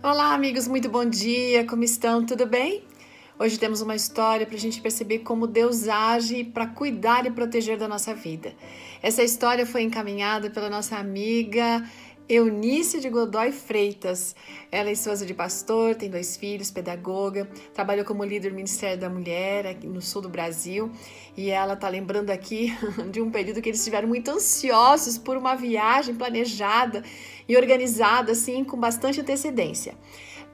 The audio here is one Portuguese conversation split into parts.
Olá, amigos, muito bom dia, como estão? Tudo bem? Hoje temos uma história para a gente perceber como Deus age para cuidar e proteger da nossa vida. Essa história foi encaminhada pela nossa amiga Eunice de Godoy Freitas. Ela é esposa de pastor, tem dois filhos, pedagoga, trabalhou como líder do Ministério da Mulher aqui no sul do Brasil e ela está lembrando aqui de um período que eles estiveram muito ansiosos por uma viagem planejada e organizada assim com bastante antecedência.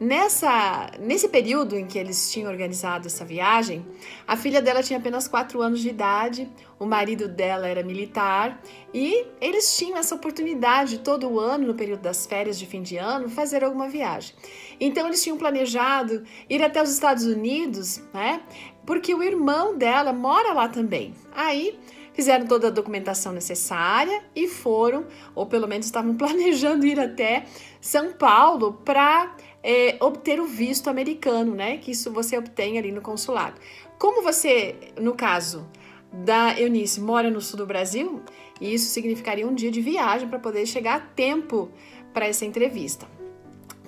Nessa, nesse período em que eles tinham organizado essa viagem, a filha dela tinha apenas 4 anos de idade, o marido dela era militar e eles tinham essa oportunidade todo ano, no período das férias de fim de ano, fazer alguma viagem. Então eles tinham planejado ir até os Estados Unidos, né? Porque o irmão dela mora lá também. Aí fizeram toda a documentação necessária e foram, ou pelo menos estavam planejando ir até São Paulo para é, obter o visto americano, né? Que isso você obtém ali no consulado. Como você, no caso da Eunice, mora no sul do Brasil, isso significaria um dia de viagem para poder chegar a tempo para essa entrevista.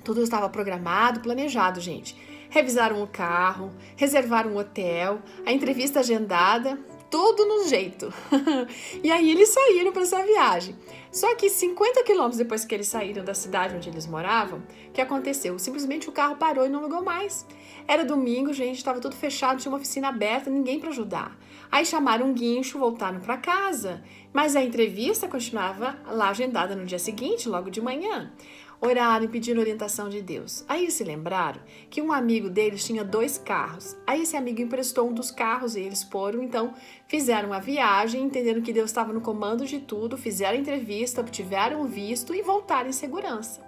Tudo estava programado, planejado, gente. Revisaram o carro, reservaram um hotel, a entrevista agendada, tudo no jeito. e aí eles saíram para essa viagem. Só que 50 quilômetros depois que eles saíram da cidade onde eles moravam, o que aconteceu? Simplesmente o carro parou e não ligou mais. Era domingo, gente, estava tudo fechado, tinha uma oficina aberta, ninguém para ajudar. Aí chamaram um guincho, voltaram para casa, mas a entrevista continuava lá agendada no dia seguinte, logo de manhã oraram e pediram orientação de Deus. Aí se lembraram que um amigo deles tinha dois carros. Aí esse amigo emprestou um dos carros e eles foram, então fizeram a viagem, entenderam que Deus estava no comando de tudo, fizeram a entrevista, obtiveram o visto e voltaram em segurança.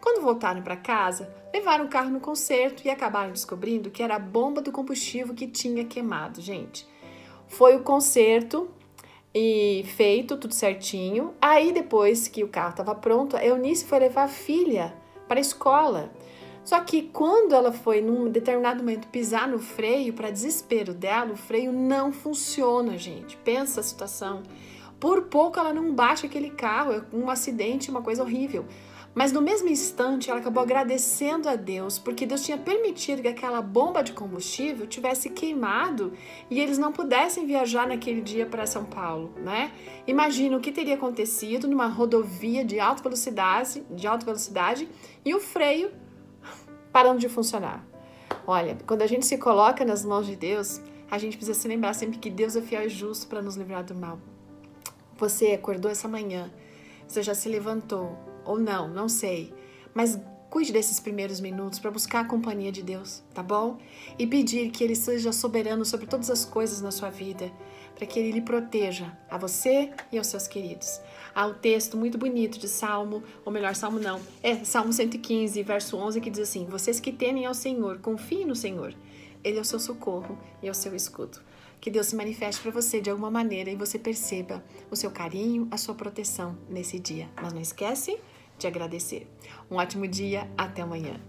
Quando voltaram para casa, levaram o carro no conserto e acabaram descobrindo que era a bomba do combustível que tinha queimado, gente. Foi o conserto e feito tudo certinho. Aí depois que o carro estava pronto, a Eunice foi levar a filha para a escola. Só que quando ela foi num determinado momento pisar no freio, para desespero dela, o freio não funciona, gente. Pensa a situação. Por pouco ela não bate aquele carro, é um acidente, uma coisa horrível. Mas no mesmo instante, ela acabou agradecendo a Deus, porque Deus tinha permitido que aquela bomba de combustível tivesse queimado e eles não pudessem viajar naquele dia para São Paulo, né? Imagina o que teria acontecido numa rodovia de alta velocidade, de alta velocidade e o freio parando de funcionar. Olha, quando a gente se coloca nas mãos de Deus, a gente precisa se lembrar sempre que Deus é fiel e justo para nos livrar do mal. Você acordou essa manhã, você já se levantou, ou não, não sei. Mas cuide desses primeiros minutos para buscar a companhia de Deus, tá bom? E pedir que Ele seja soberano sobre todas as coisas na sua vida, para que Ele lhe proteja, a você e aos seus queridos. Há um texto muito bonito de Salmo, ou melhor, Salmo não, é Salmo 115, verso 11, que diz assim: Vocês que temem ao Senhor, confiem no Senhor. Ele é o seu socorro e é o seu escudo. Que Deus se manifeste para você de alguma maneira e você perceba o seu carinho, a sua proteção nesse dia. Mas não esquece de agradecer. Um ótimo dia, até amanhã.